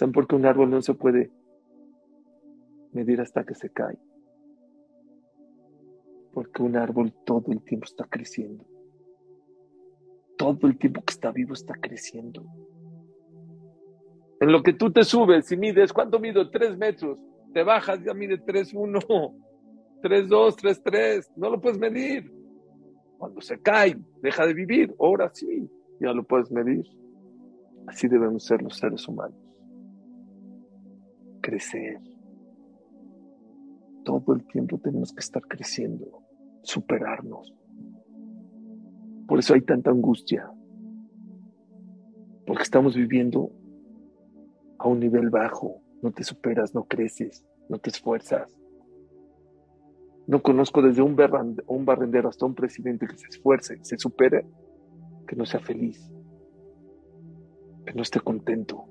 ¿Saben por qué un árbol no se puede medir hasta que se cae? Porque un árbol todo el tiempo está creciendo. Todo el tiempo que está vivo está creciendo. En lo que tú te subes y mides, ¿cuánto mido? Tres metros. Te bajas, ya mide tres, uno, tres, dos, tres, tres. No lo puedes medir. Cuando se cae, deja de vivir. Ahora sí, ya lo puedes medir. Así debemos ser los seres humanos. Crecer. Todo el tiempo tenemos que estar creciendo, superarnos. Por eso hay tanta angustia. Porque estamos viviendo a un nivel bajo. No te superas, no creces, no te esfuerzas. No conozco desde un, un barrendero hasta un presidente que se esfuerce, se supere, que no sea feliz, que no esté contento.